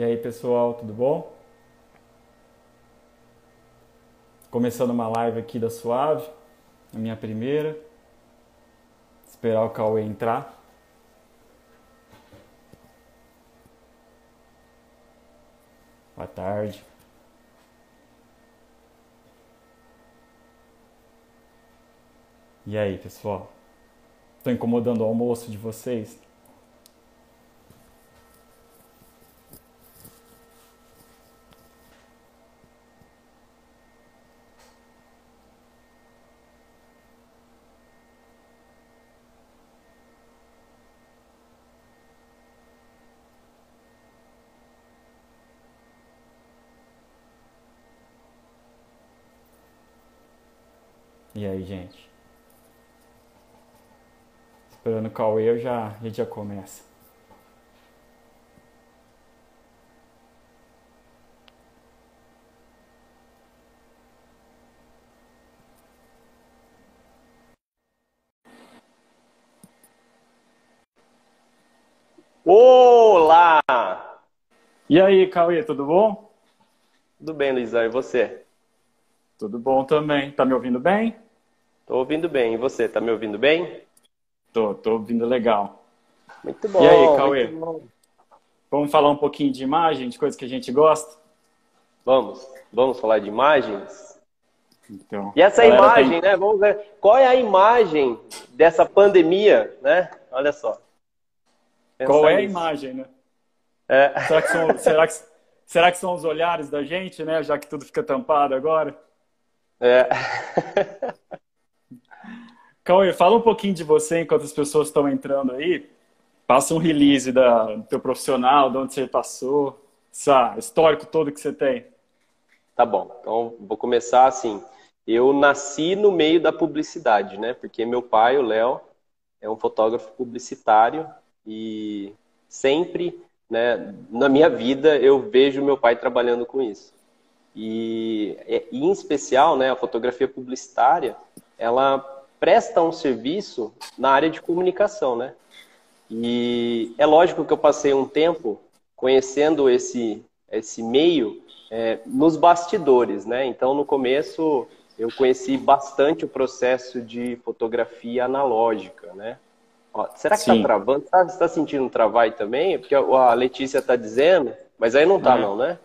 E aí, pessoal, tudo bom? Começando uma live aqui da Suave, a minha primeira. Esperar o Cauê entrar. Boa tarde. E aí, pessoal? Estou incomodando o almoço de vocês? E aí, gente? Esperando o Cauê, eu já, a gente já começa. Olá! E aí, Cauê, tudo bom? Tudo bem, Luizão, e você? Tudo bom também. Tá me ouvindo bem? Tô ouvindo bem. E você, tá me ouvindo bem? Tô, tô ouvindo legal. Muito bom. E aí, Cauê? Vamos falar um pouquinho de imagem, de coisas que a gente gosta? Vamos. Vamos falar de imagens? Então, E essa imagem, tem- né? Vamos ver. Qual é a imagem dessa pandemia, né? Olha só. Pensa Qual é a imagem, né? É. Será que, são, será, que, será que são os olhares da gente, né? Já que tudo fica tampado agora? É. Cauê, fala um pouquinho de você enquanto as pessoas estão entrando aí. Passa um release da, do teu profissional, de onde você passou, esse histórico todo que você tem. Tá bom, então vou começar assim. Eu nasci no meio da publicidade, né? Porque meu pai, o Léo, é um fotógrafo publicitário e sempre, né, na minha vida eu vejo meu pai trabalhando com isso. E, e, em especial, né, a fotografia publicitária, ela presta um serviço na área de comunicação, né? E é lógico que eu passei um tempo conhecendo esse esse meio é, nos bastidores, né? Então, no começo, eu conheci bastante o processo de fotografia analógica, né? Ó, será que Sim. tá travando? Está sentindo travar aí também? Porque a Letícia tá dizendo, mas aí não tá É. não, né?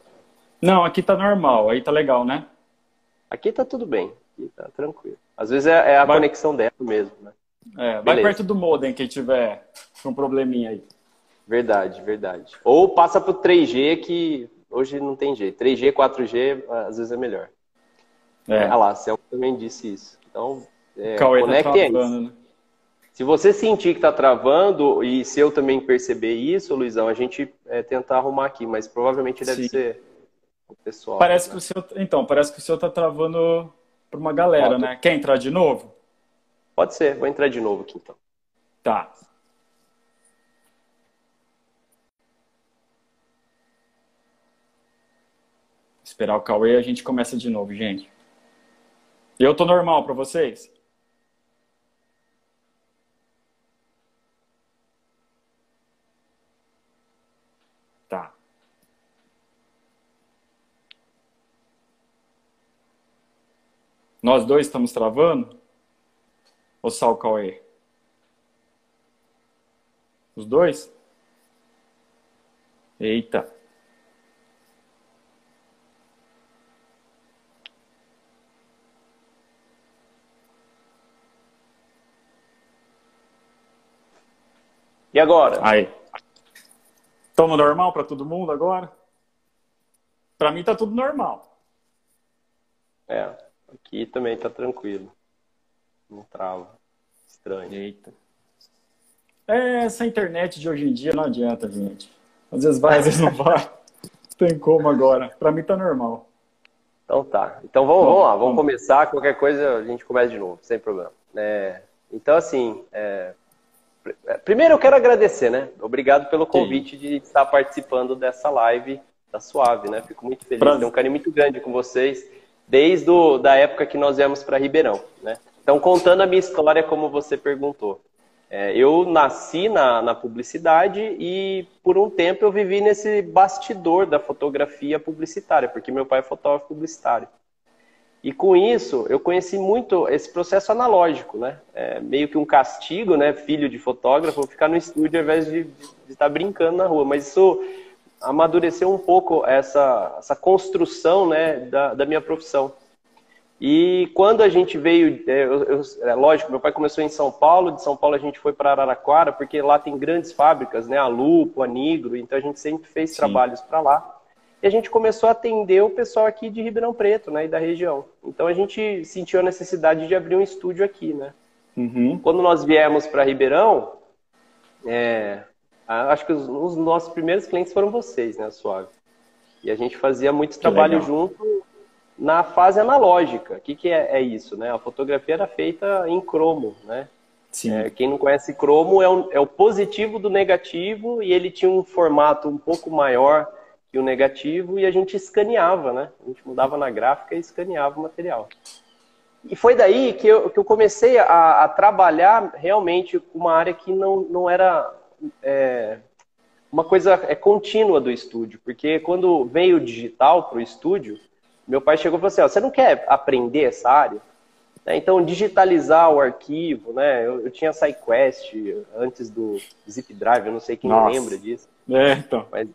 Não, aqui tá normal, aí tá legal, né? Aqui tá tudo bem, aqui tá tranquilo. Às vezes é, é a Vai- conexão dela mesmo, né? É, vai perto do modem quem tiver um probleminha aí. Verdade, verdade. Ou passa pro 3G que hoje não tem jeito. 3G, 4G, às vezes é melhor. É, Ah lá, Celso também disse isso. Então, é, tá conecte aí. travando, né? Se você sentir que está travando, e se eu também perceber isso, Luizão, a gente é, tentar arrumar aqui, mas provavelmente deve Sim. ser o pessoal. Parece né? que o seu, então, parece que o seu tá travando pra uma galera, tô- né? Quer entrar de novo? Pode ser, vou entrar de novo aqui então. Tá. Esperar o Cauê e a gente começa de novo, gente. Eu tô normal pra vocês? Tá. Nós dois estamos travando? Ou só o Cauê? Os dois? Eita. E agora? Aí. Tamo normal pra todo mundo agora? Pra mim tá tudo normal. É, aqui também tá tranquilo. Não trava. Estranho. Eita. É, essa internet de hoje em dia não adianta, gente. Às vezes vai, às vezes não vai. Tem como agora. Pra mim tá normal. Então tá. Então vamos, vamos lá, vamos vamos. começar. Qualquer coisa a gente começa de novo, sem problema. É, então, assim, é, é, primeiro eu quero agradecer, né? Obrigado pelo convite de estar participando dessa live da Suave, né? Fico muito feliz, Prazer. tenho um carinho muito grande com vocês, desde o, da época que nós viemos para Ribeirão, né? Então, contando a minha história, como você perguntou. É, eu nasci na, na publicidade e por um tempo eu vivi nesse bastidor da fotografia publicitária, porque meu pai é fotógrafo publicitário. E com isso, eu conheci muito esse processo analógico, né? É meio que um castigo, né? Filho de fotógrafo, ficar no estúdio ao invés de, de, estar brincando na rua. Mas isso amadureceu um pouco essa, essa construção, né? Da, da minha profissão. E quando a gente veio, é, eu, eu, é lógico, meu pai começou em São Paulo, de São Paulo a gente foi para Araraquara, porque lá tem grandes fábricas, né? A Lupo, a Nigro, então a gente sempre fez Sim. trabalhos para lá e a gente começou a atender o pessoal aqui de Ribeirão Preto, né, e da região. Então a gente sentiu a necessidade de abrir um estúdio aqui, né. Uhum. Quando nós viemos para Ribeirão, é, acho que os, os, nossos primeiros clientes foram vocês, né, Suave. E a gente fazia muito que trabalho legal. junto na fase analógica. O que, que é, é, isso, né? A fotografia era feita em cromo, né? É, quem não conhece cromo é, é o positivo do negativo e ele tinha um formato um pouco maior e o negativo e a gente escaneava, né? A gente mudava na gráfica e escaneava o material. E foi daí que eu, que eu comecei a, a trabalhar realmente com uma área que não, não era é, uma coisa é, contínua do estúdio, porque quando veio o digital para o estúdio, meu pai chegou e falou assim: ó, você não quer aprender essa área? Né? Então, digitalizar o arquivo, né? Eu, eu tinha SciQuest antes do Zip Drive, eu não sei quem Nossa. lembra disso. É, então. Mas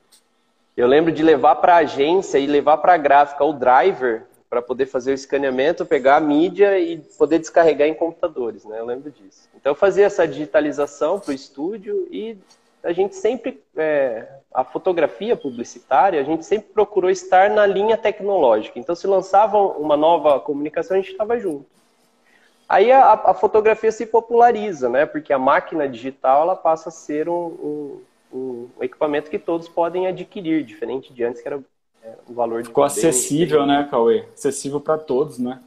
eu lembro de levar para a agência e levar para a gráfica o driver para poder fazer o escaneamento, pegar a mídia e poder descarregar em computadores, né? Eu lembro disso. Então eu fazia essa digitalização para o estúdio e a gente sempre, é, a fotografia publicitária, a gente sempre procurou estar na linha tecnológica. Então se lançava uma nova comunicação, a gente estava junto. Aí a, a, fotografia se populariza, né? Porque a máquina digital ela passa a ser um, um um, equipamento que todos podem adquirir, diferente de antes que era é, um valor Ficou acessível, né, Cauê? Acessível para todos, né?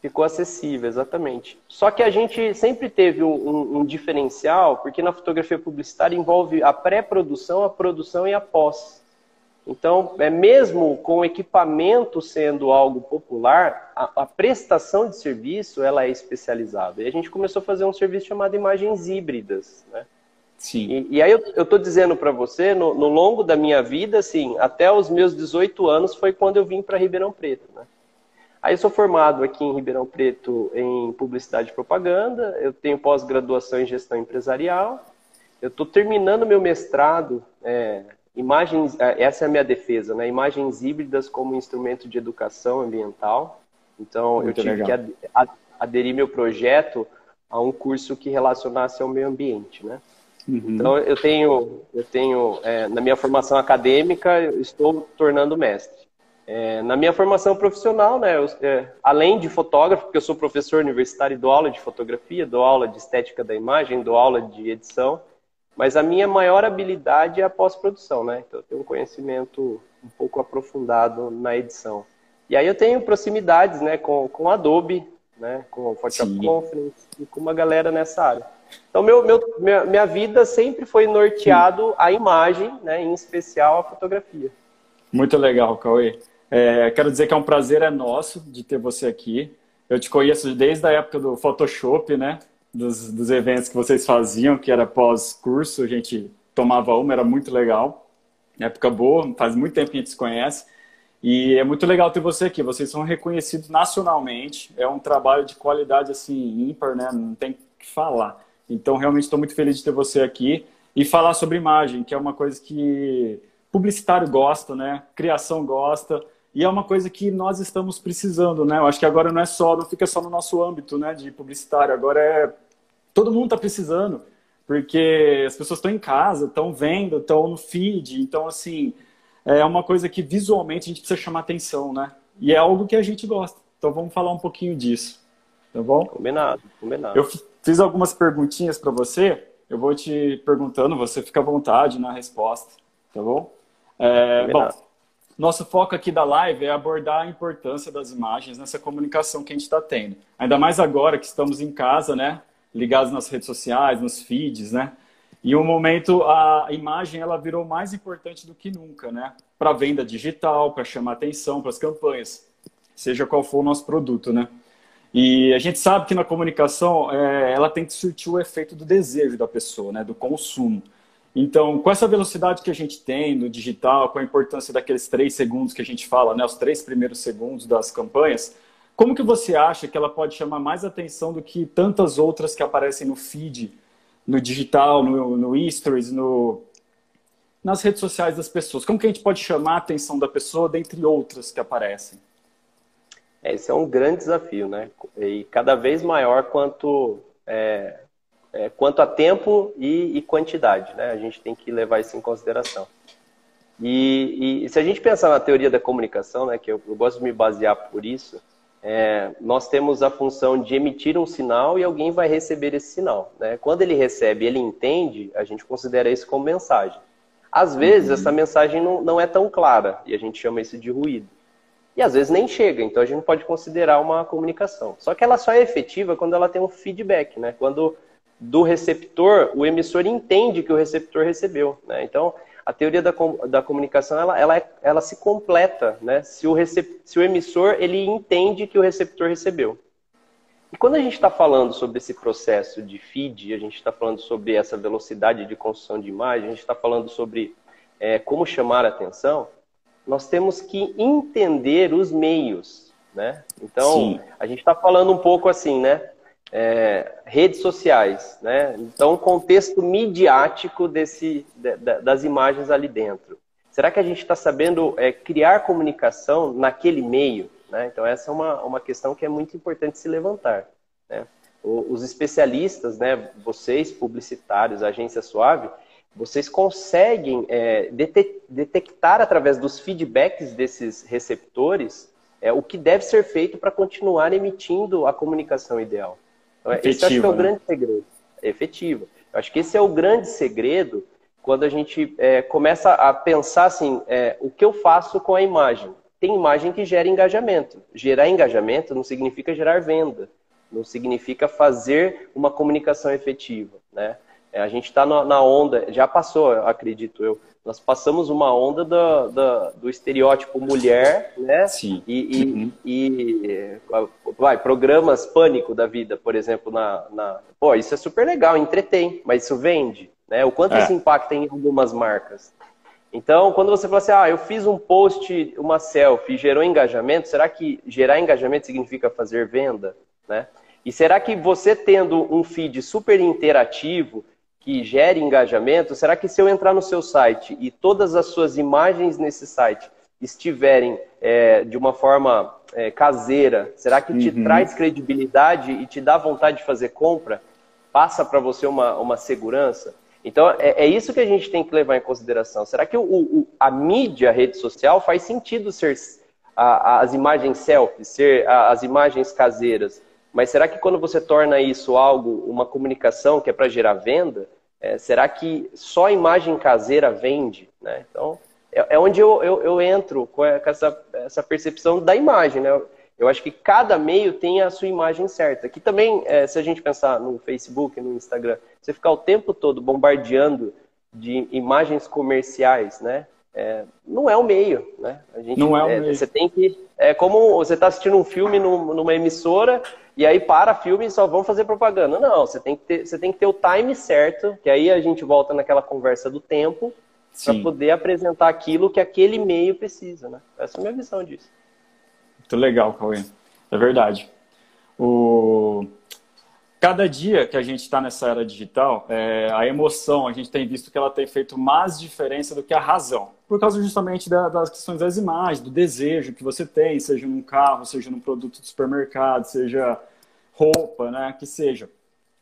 Ficou acessível, exatamente. Só que a gente sempre teve um, um, um diferencial, porque na fotografia publicitária envolve a pré-produção, a produção e a pós. Então, é mesmo com o equipamento sendo algo popular, a, a, prestação de serviço ela é especializada. E a gente começou a fazer um serviço chamado imagens híbridas, né? Sim. E, e aí eu estou dizendo para você, no, no, longo da minha vida, assim, até os meus 18 anos foi quando eu vim para Ribeirão Preto, né? Aí eu sou formado aqui em Ribeirão Preto em publicidade e propaganda, eu tenho pós-graduação em gestão empresarial, eu estou terminando meu mestrado, é, imagens, é, essa é a minha defesa, né? Imagens híbridas como instrumento de educação ambiental. Então Muito eu tive legal. que aderir meu projeto a um curso que relacionasse ao meio ambiente, né? Uhum. Então, eu tenho, eu tenho é, na minha formação acadêmica, eu estou tornando mestre. É, na minha formação profissional, né, eu, é, além de fotógrafo, porque eu sou professor universitário e dou aula de fotografia, dou aula de estética da imagem, dou aula de edição, mas a minha maior habilidade é a pós-produção, né? Então, eu tenho um conhecimento um pouco aprofundado na edição. E aí eu tenho proximidades, né, com, com Adobe, né, com o Photoshop Sim. Conference e com uma galera nessa área. Então, meu, meu, minha, minha vida sempre foi norteado à imagem, né, em especial à fotografia. Muito legal, Cauê. É, quero dizer que é um prazer é nosso de ter você aqui. Eu te conheço desde a época do Photoshop, né? Dos, dos eventos que vocês faziam, que era pós-curso, a gente tomava uma, era muito legal. Época boa, faz muito tempo que a gente se conhece. E é muito legal ter você aqui. Vocês são reconhecidos nacionalmente. É um trabalho de qualidade assim ímpar, né? Não tem que falar. Então, realmente estou muito feliz de ter você aqui e falar sobre imagem, que é uma coisa que publicitário gosta, né? Criação gosta. E é uma coisa que nós estamos precisando, né? Eu acho que agora não é só, não fica só no nosso âmbito, né, de publicitário. Agora é todo mundo está precisando, porque as pessoas estão em casa, estão vendo, estão no feed. Então, assim, é uma coisa que visualmente a gente precisa chamar atenção, né? E é algo que a gente gosta. Então, vamos falar um pouquinho disso, tá bom? Combinado, combinado. Eu Fiz algumas perguntinhas para você, eu vou te perguntando, você fica à vontade na resposta, tá bom? É, bom, nosso foco aqui da live é abordar a importância das imagens nessa comunicação que a gente está tendo. Ainda mais agora que estamos em casa, né? Ligados nas redes sociais, nos feeds, né? E o momento a imagem ela virou mais importante do que nunca, né? Para venda digital, para chamar atenção, para as campanhas, seja qual for o nosso produto, né? E a gente sabe que na comunicação é, ela tem que surtir o efeito do desejo da pessoa, né, do consumo. Então, com essa velocidade que a gente tem no digital, com a importância daqueles três segundos que a gente fala, né, os três primeiros segundos das campanhas, como que você acha que ela pode chamar mais atenção do que tantas outras que aparecem no feed, no digital, no, no stories, no, nas redes sociais das pessoas? Como que a gente pode chamar a atenção da pessoa, dentre outras que aparecem? É, esse é um grande desafio, né? E cada vez maior quanto, é, é, quanto a tempo e, e, quantidade, né? A gente tem que levar isso em consideração. E, e, se a gente pensar na teoria da comunicação, né, que eu, eu gosto de me basear por isso, é, nós temos a função de emitir um sinal e alguém vai receber esse sinal. Né? Quando ele recebe, ele entende, a gente considera isso como mensagem. Às vezes, uhum. essa mensagem não, não é tão clara e a gente chama isso de ruído. E às vezes nem chega, então a gente não pode considerar uma comunicação. Só que ela só é efetiva quando ela tem um feedback, né? Quando do receptor, o emissor entende que o receptor recebeu. Né? Então, a teoria da, da comunicação ela, ela, é, ela se completa, né? Se o, se o emissor ele entende que o receptor recebeu. E quando a gente está falando sobre esse processo de feed, a gente está falando sobre essa velocidade de construção de imagem, a gente está falando sobre é, como chamar a atenção, nós temos que entender os meios, né? Então, Sim. a gente está falando um pouco assim, né? É, redes sociais, né? Então, o contexto midiático desse, de, de, das imagens ali dentro. Será que a gente está sabendo é, criar comunicação naquele meio? Né? Então, essa é uma, uma questão que é muito importante se levantar. Né? Os especialistas, né, vocês, publicitários, agência suave, vocês conseguem é, detectar através dos feedbacks desses receptores é, o que deve ser feito para continuar emitindo a comunicação ideal. Então, Efetiva, esse acho que é o né? grande segredo. É efetivo. Eu acho que esse é o grande segredo quando a gente é, começa a pensar assim, é, o que eu faço com a imagem? tem imagem que gera engajamento. Gerar engajamento não significa gerar venda, não significa fazer uma comunicação efetiva, né? É, a gente está na onda, já passou, acredito eu, nós passamos uma onda do, do, do estereótipo mulher, né? Sim. E, e, uhum. e, vai, programas pânico da vida, por exemplo, na, na. Pô, isso é super legal, entretém, mas isso vende, né? O quanto é. isso impacta em algumas marcas. Então, quando você fala assim, ah, eu fiz um post, uma selfie, gerou engajamento, será que gerar engajamento significa fazer venda? Né? E será que você tendo um feed super interativo, que gere engajamento, será que se eu entrar no seu site e todas as suas imagens nesse site estiverem é, de uma forma é, caseira, será que te uhum. traz credibilidade e te dá vontade de fazer compra? Passa para você uma, uma segurança? Então, é, é, isso que a gente tem que levar em consideração. Será que o, o, a mídia, a rede social, faz sentido ser a, as imagens selfies, ser a, as imagens caseiras? Mas será que quando você torna isso algo, uma comunicação que é para gerar venda, é, será que só a imagem caseira vende? Né? Então, é, é onde eu, eu, eu, entro com essa, essa percepção da imagem. Né? Eu acho que cada meio tem a sua imagem certa. Que também, é, se a gente pensar no Facebook, no Instagram, você ficar o tempo todo bombardeando de imagens comerciais, né? É, não é o meio, né? A gente, não é o é, meio. Você tem que. É como você está assistindo um filme numa emissora e aí para filme e só vão fazer propaganda. Não, você tem que ter, você tem que ter o time certo, que aí a gente volta naquela conversa do tempo para poder apresentar aquilo que aquele meio precisa, né? Essa é a minha visão disso. Muito legal, Cauê. É verdade. O... Cada dia que a gente está nessa era digital, é, a emoção, a gente tem visto que ela tem feito mais diferença do que a razão. Por causa justamente da, das questões das imagens, do desejo que você tem, seja num carro, seja num produto do supermercado, seja roupa, né, que seja.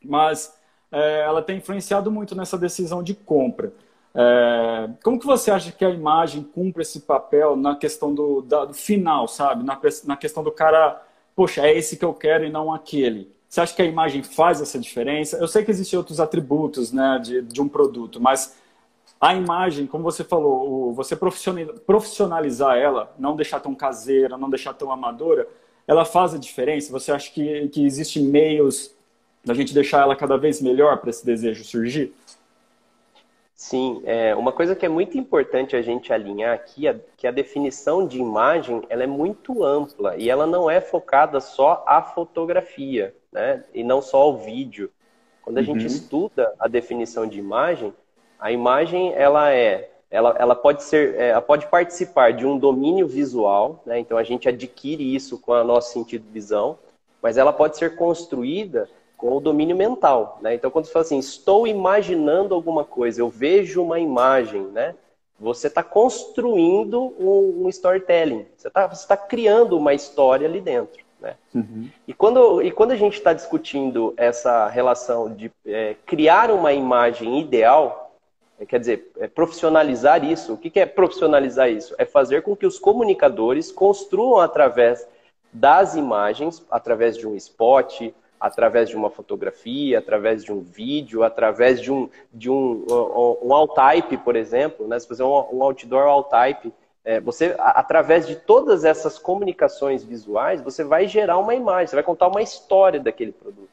Mas é, ela tem influenciado muito nessa decisão de compra. É, como que você acha que a imagem cumpre esse papel na questão do, da, do final, sabe? Na, na questão do cara, poxa, é esse que eu quero e não aquele. Você acha que a imagem faz essa diferença? Eu sei que existem outros atributos né, de, de um produto, mas a imagem, como você falou, você profissionalizar ela, não deixar tão caseira, não deixar tão amadora, ela faz a diferença? Você acha que, que existem meios da gente deixar ela cada vez melhor para esse desejo surgir? Sim, é, uma coisa que é muito importante a gente alinhar aqui é que a definição de imagem ela é muito ampla e ela não é focada só à fotografia, né? E não só ao vídeo. Quando a uhum. gente estuda a definição de imagem, a imagem ela é, ela, ela pode ser, é, ela pode participar de um domínio visual, né? Então a gente adquire isso com o nosso sentido de visão, mas ela pode ser construída com o domínio mental, né? Então, quando você fala assim, estou imaginando alguma coisa, eu vejo uma imagem, né? Você está construindo um, um, storytelling, você está tá criando uma história ali dentro, né? Uhum. E, quando, e quando a gente está discutindo essa relação de é, criar uma imagem ideal, quer dizer, é profissionalizar isso, o que, é profissionalizar isso? É fazer com que os comunicadores construam através das imagens, através de um spot, através de uma fotografia, através de um vídeo, através de um, de um, um, um all-type, por exemplo, né? se fazer um, um outdoor all-type, é, você, através de todas essas comunicações visuais, você vai gerar uma imagem, você vai contar uma história daquele produto.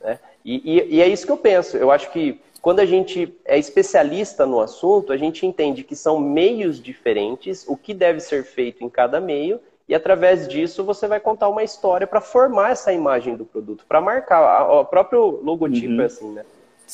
Né? E, e, e é isso que eu penso. Eu acho que quando a gente é especialista no assunto, a gente entende que são meios diferentes, o que deve ser feito em cada meio, e através disso você vai contar uma história para formar essa imagem do produto, para marcar. O próprio logotipo uhum. é assim, né?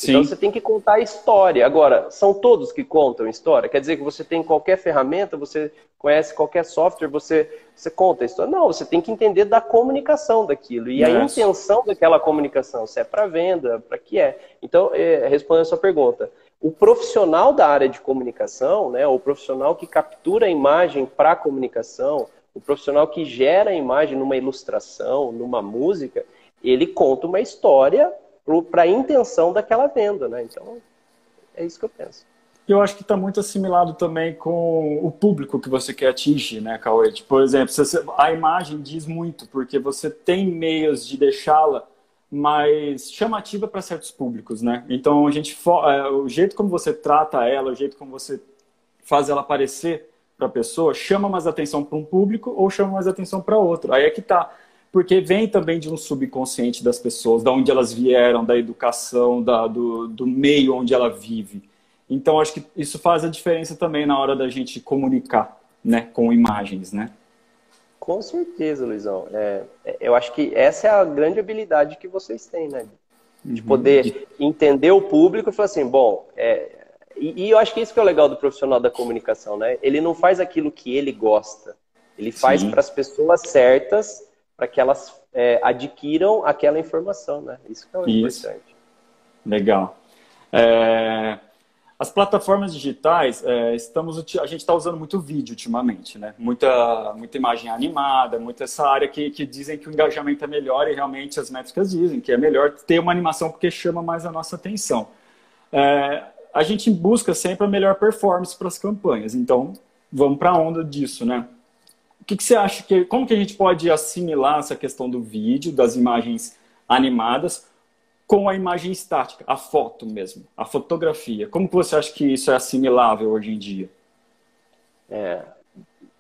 Sim. Então você tem que contar a história. Agora, são todos que contam história? Quer dizer que você tem qualquer ferramenta, você conhece qualquer software, você, você conta a história? Não, você tem que entender da comunicação daquilo e a intenção daquela comunicação, se é para venda, para que é. Então, é, respondendo a sua pergunta, o profissional da área de comunicação, né, o profissional que captura a imagem para a comunicação, o profissional que gera a imagem numa ilustração, numa música, ele conta uma história para a intenção daquela venda, né? Então, é isso que eu penso. Eu acho que está muito assimilado também com o público que você quer atingir, né, Cauê? Tipo, por exemplo, a imagem diz muito, porque você tem meios de deixá-la mais chamativa para certos públicos, né? Então, a gente, é, o jeito como você trata ela, o jeito como você faz ela aparecer, para a pessoa chama mais atenção para um público ou chama mais atenção para outro. Aí é que tá. Porque vem também de um subconsciente das pessoas, da onde elas vieram, da educação, da, do, do meio onde ela vive. Então, acho que isso faz a diferença também na hora da gente comunicar né, com imagens, né? Com certeza, Luizão. É, é eu acho que essa é a grande habilidade que vocês têm, né? De uhum. poder entender o público e falar assim, bom, é, e, e, eu acho que isso que é o legal do profissional da comunicação, né? Ele não faz aquilo que ele gosta. Ele faz para as pessoas certas, para que elas é, adquiram aquela informação, né? Isso que é isso. importante. Legal. É, as plataformas digitais, é, estamos, a gente está usando muito vídeo ultimamente, né? Muita, muita imagem animada, muita essa área que, que dizem que o engajamento é melhor e realmente as métricas dizem que é melhor ter uma animação porque chama mais a nossa atenção. É, a gente busca sempre a melhor performance para as campanhas. Então, vamos para a onda disso, né? O que, que, você acha que, como que a gente pode assimilar essa questão do vídeo, das imagens animadas, com a imagem estática, a foto mesmo, a fotografia? Como que você acha que isso é assimilável hoje em dia? É,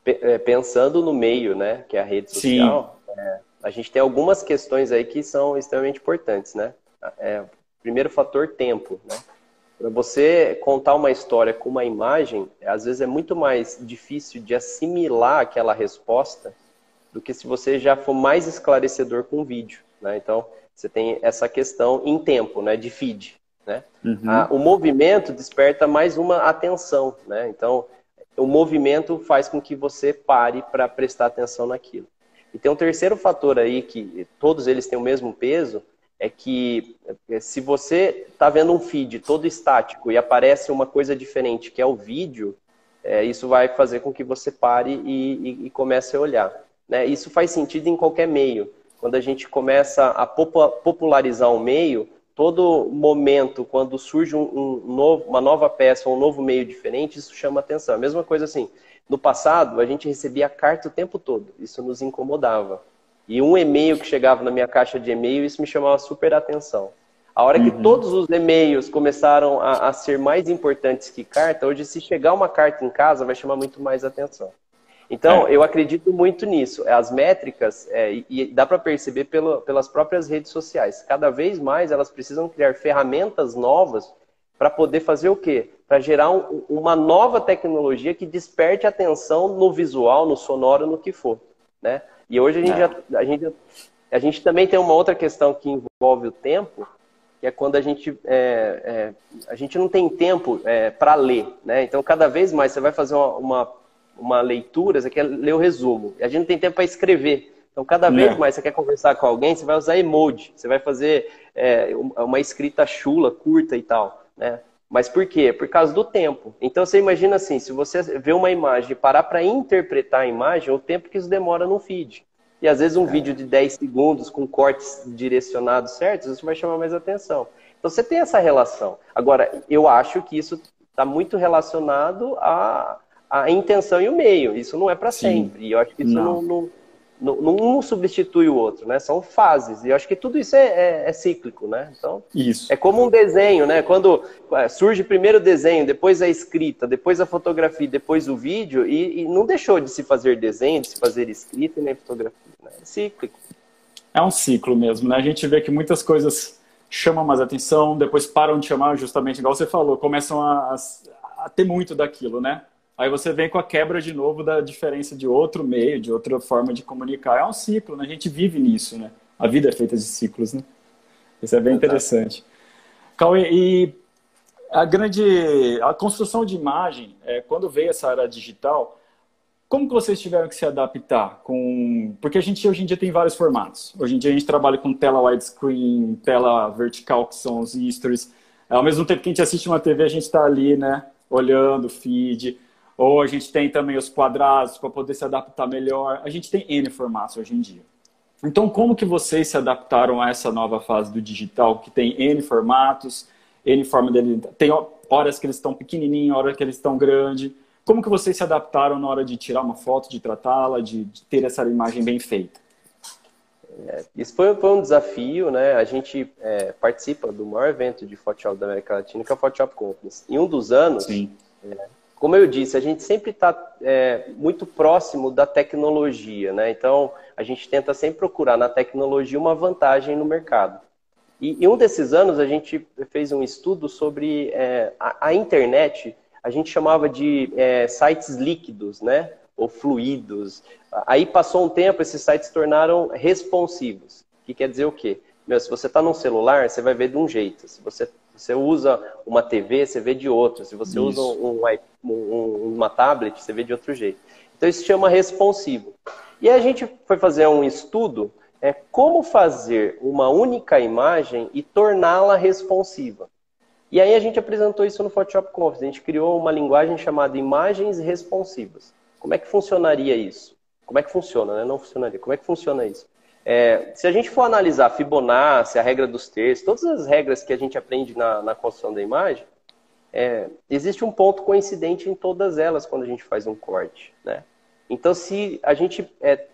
é pensando no meio, né, que é a rede social, é, a gente tem algumas questões aí que são extremamente importantes, né? É, primeiro fator tempo, né? Para você contar uma história com uma imagem, às vezes é muito mais difícil de assimilar aquela resposta do que se você já for mais esclarecedor com o vídeo. Né? Então, você tem essa questão em tempo, né, de feed. Né? Uhum. Ah, o movimento desperta mais uma atenção. Né? Então, o movimento faz com que você pare para prestar atenção naquilo. E tem um terceiro fator aí, que todos eles têm o mesmo peso, é que é, se você está vendo um feed todo estático e aparece uma coisa diferente, que é o vídeo, é, isso vai fazer com que você pare e, e, e comece a olhar. Né? Isso faz sentido em qualquer meio. Quando a gente começa a popularizar um meio, todo momento, quando surge um, um novo, uma nova peça, um novo meio diferente, isso chama atenção. A mesma coisa assim, no passado, a gente recebia carta o tempo todo. Isso nos incomodava. E um e-mail que chegava na minha caixa de e-mail, isso me chamava super atenção. A hora que uhum. todos os e-mails começaram a, a, ser mais importantes que carta, hoje se chegar uma carta em casa vai chamar muito mais atenção. Então, é. eu acredito muito nisso. As métricas, é, e, e dá para perceber pelo, pelas próprias redes sociais, cada vez mais elas precisam criar ferramentas novas para poder fazer o quê? Para gerar um, uma nova tecnologia que desperte atenção no visual, no sonoro, no que for. Né? E hoje a gente, é. já, a, gente, a gente também tem uma outra questão que envolve o tempo, que é quando a gente, é, é, a gente não tem tempo é, para ler. Né? Então, cada vez mais você vai fazer uma, uma, uma, leitura, você quer ler o resumo. E a gente não tem tempo para escrever. Então, cada vez é. mais você quer conversar com alguém, você vai usar emoji, você vai fazer é, uma escrita chula, curta e tal. Né? Mas por quê? Por causa do tempo. Então você imagina assim, se você vê uma imagem e parar para interpretar a imagem, o tempo que isso demora no feed. E às vezes um é. vídeo de 10 segundos com cortes direcionados certos, isso vai chamar mais atenção. Então você tem essa relação. Agora, eu acho que isso está muito relacionado à, à intenção e o meio. Isso não é para sempre. E eu acho que isso não, não, um substitui o outro, né? São fases. E eu acho que tudo isso é, é, é, cíclico, né? Então, isso. é como um desenho, né? Quando é, surge primeiro o desenho, depois a escrita, depois a fotografia, depois o vídeo, e, e não deixou de se fazer desenho, de se fazer escrita e nem fotografia. Né? É cíclico. É um ciclo mesmo, né? A gente vê que muitas coisas chamam mais atenção, depois param de chamar, justamente igual você falou, começam a, a ter muito daquilo, né? Aí você vem com a quebra de novo da diferença de outro meio, de outra forma de comunicar. É um ciclo, né? A gente vive nisso, né? A vida é feita de ciclos, né? Isso é bem interessante. Cauê, e a grande... A construção de imagem, é, quando veio essa era digital, como que vocês tiveram que se adaptar com... Porque a gente hoje em dia tem vários formatos. Hoje em dia a gente trabalha com tela widescreen, tela vertical, que são os stories. Ao mesmo tempo que a gente assiste uma TV, a gente está ali, né? Olhando o feed ou a gente tem também os quadrados para poder se adaptar melhor. A gente tem N formatos hoje em dia. Então, como que vocês se adaptaram a essa nova fase do digital, que tem N formatos, N forma dele... Tem horas que eles estão pequenininhos, horas que eles estão grandes. Como que vocês se adaptaram na hora de tirar uma foto, de tratá-la, de, de, ter essa imagem bem feita? É, isso foi, foi, um desafio, né? A gente é, participa do maior evento de Photoshop da América Latina, que é o Photoshop Conference. Em um dos anos, Sim. É, como eu disse, a gente sempre está é, muito próximo da tecnologia, né? Então, a gente tenta sempre procurar na tecnologia uma vantagem no mercado. E em um desses anos, a gente fez um estudo sobre é, a, a, internet, a gente chamava de é, sites líquidos, né? Ou fluidos. Aí passou um tempo, esses sites se tornaram responsivos. Que quer dizer o quê? Meu, se você está num celular, você vai ver de um jeito. Se você você usa uma TV, você vê de outro. Se você isso. usa um, um, uma tablet, você vê de outro jeito. Então isso se chama responsivo. E a gente foi fazer um estudo é como fazer uma única imagem e torná-la responsiva. E aí a gente apresentou isso no Photoshop Conference. A gente criou uma linguagem chamada imagens responsivas. Como é que funcionaria isso? Como é que funciona, né? Não funcionaria. Como é que funciona isso? É, se a gente for analisar Fibonacci, a regra dos terços, todas as regras que a gente aprende na, na construção da imagem, é, existe um ponto coincidente em todas elas quando a gente faz um corte. Né? Então, se a gente, é,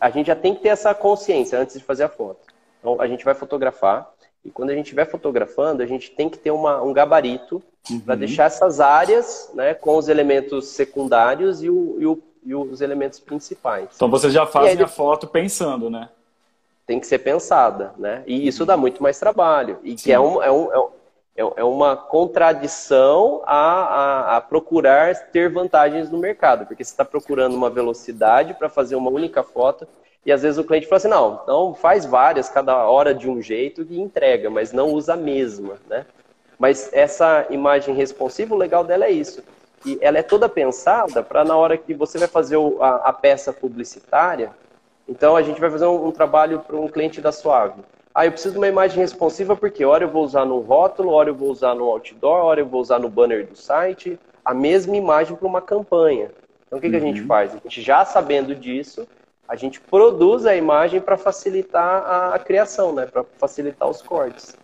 a gente já tem que ter essa consciência antes de fazer a foto. Então, a gente vai fotografar, e quando a gente estiver fotografando, a gente tem que ter uma, um gabarito uhum. para deixar essas áreas né, com os elementos secundários e o, e o e os elementos principais. Então vocês já fazem aí, a foto pensando, né? Tem que ser pensada, né? E isso dá muito mais trabalho. E Sim. que é, um, é, um, é, é uma contradição a, a, a, procurar ter vantagens no mercado, porque você está procurando uma velocidade para fazer uma única foto e às vezes o cliente fala assim, não, então faz várias, cada hora de um jeito e entrega, mas não usa a mesma, né? Mas essa imagem responsiva, o legal dela é isso que ela é toda pensada para na hora que você vai fazer o, a, a, peça publicitária, então a gente vai fazer um, um trabalho para um cliente da Suave. Ah, eu preciso de uma imagem responsiva porque hora eu vou usar no rótulo, hora eu vou usar no outdoor, hora eu vou usar no banner do site, a mesma imagem para uma campanha. Então o que, uhum. que a gente uhum. faz? A gente já sabendo disso, a gente produz a imagem para facilitar a, a criação, né? para facilitar os cortes.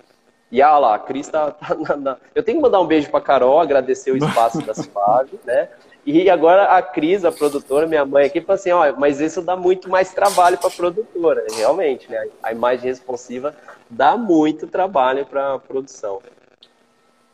E ah lá, a Cris tá, tá na, na... Eu tenho que mandar um beijo pra Carol, agradecer o espaço da Suave, né? E agora a Cris, a produtora, minha mãe aqui, falou assim, ó, mas isso dá muito mais trabalho para a produtora, realmente, né? A imagem responsiva dá muito trabalho para a produção.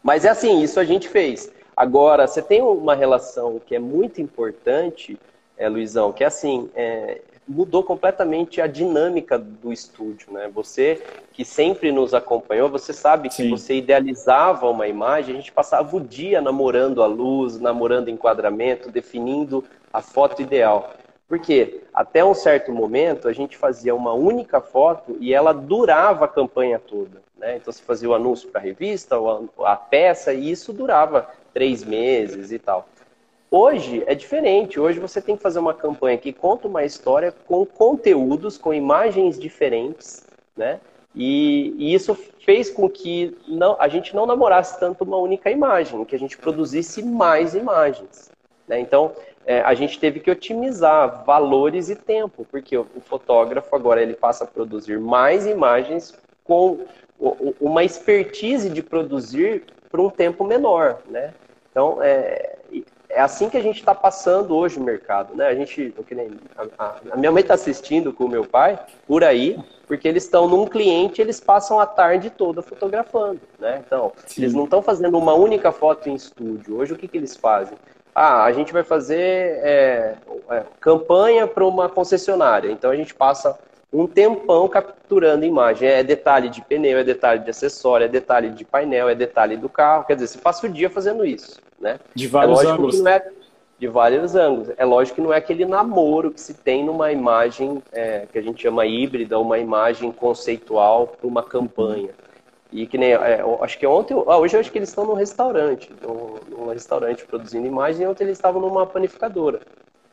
Mas é assim, isso a gente fez. Agora, você tem uma relação que é muito importante, é, Luizão, que é assim, é, mudou completamente a dinâmica do estúdio, né? Você que sempre nos acompanhou, você sabe que Sim. você idealizava uma imagem, a gente passava o dia namorando a luz, namorando enquadramento, definindo a foto ideal. Porque até um certo momento a gente fazia uma única foto e ela durava a campanha toda. Né? Então você fazia o anúncio para a revista, a peça, e isso durava três meses e tal. Hoje é diferente. Hoje você tem que fazer uma campanha que conta uma história com conteúdos, com imagens diferentes, né? E, e, isso fez com que não, a gente não namorasse tanto uma única imagem, que a gente produzisse mais imagens. Né? Então, é, a gente teve que otimizar valores e tempo, porque o, o fotógrafo agora ele passa a produzir mais imagens com uma expertise de produzir por um tempo menor, né? Então, é, é assim que a gente está passando hoje o mercado, né? A gente, a, a minha mãe está assistindo com o meu pai por aí, porque eles estão num cliente, eles passam a tarde toda fotografando, né? Então, Sim. eles não estão fazendo uma única foto em estúdio. Hoje, o que, que eles fazem? Ah, a gente vai fazer é, é, campanha para uma concessionária. Então, a gente passa um tempão capturando imagem. É detalhe de pneu, é detalhe de acessório, é detalhe de painel, é detalhe do carro. Quer dizer, você passa o dia fazendo isso. Né? De vários é ângulos. É, de vários ângulos. É lógico que não é aquele namoro que se tem numa imagem é, que a gente chama híbrida, uma imagem conceitual para uma campanha. E que nem, é, acho que ontem, ah, hoje eu acho que eles estão num restaurante, num, num restaurante produzindo imagem, e ontem eles estavam numa panificadora.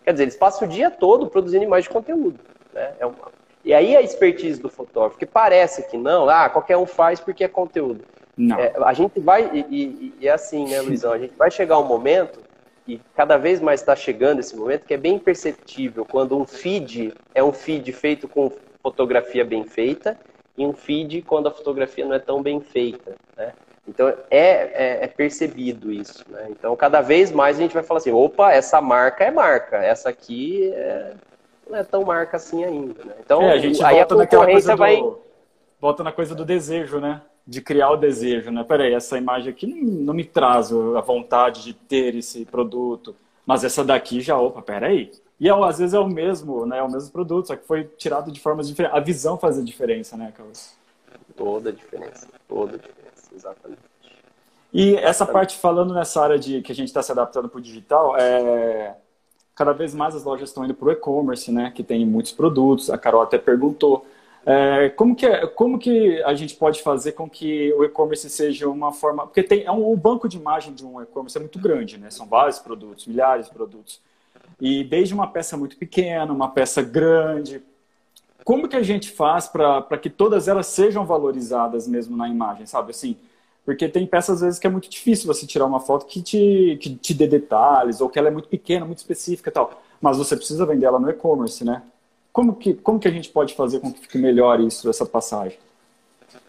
Quer dizer, eles passam o dia todo produzindo imagem de conteúdo. Né? É uma, e aí a expertise do fotógrafo, que parece que não, ah, qualquer um faz porque é conteúdo. Não. É, a gente vai, e, e, e, é assim, né, Luizão? A gente vai chegar um momento, e cada vez mais está chegando esse momento, que é bem perceptível quando um feed é um feed feito com fotografia bem feita, e um feed quando a fotografia não é tão bem feita, né? Então é, é, é, percebido isso. Né? Então cada vez mais a gente vai falar assim: opa, essa marca é marca, essa aqui é, não é tão marca assim ainda, né? Então, é, a gente aí volta a concorrência do, vai... Volta na coisa do desejo, né? De criar o desejo, né? Peraí, essa imagem aqui não, não me traz a vontade de ter esse produto, mas essa daqui já, opa, peraí. E é, às vezes é o mesmo, né? É o mesmo produto, só que foi tirado de formas diferentes. A visão faz a diferença, né, Carlos? Toda a diferença, toda a diferença, exatamente. E essa parte falando nessa área de que a gente está se adaptando para o digital, é cada vez mais as lojas estão indo para o e-commerce, né? Que tem muitos produtos. A Carol até perguntou. É, como, que, é, como que a gente pode fazer com que o e-commerce seja uma forma... Porque tem, é um, o banco de imagem de um e-commerce é muito grande, né? São vários produtos, milhares de produtos. E desde uma peça muito pequena, uma peça grande. Como que a gente faz para que todas elas sejam valorizadas mesmo na imagem, sabe? Assim, porque tem peças, às vezes, que é muito difícil você tirar uma foto que te, que te dê detalhes, ou que ela é muito pequena, muito específica e tal. Mas você precisa vender ela no e-commerce, né? Como que, como que a gente pode fazer com que fique melhor isso, essa passagem?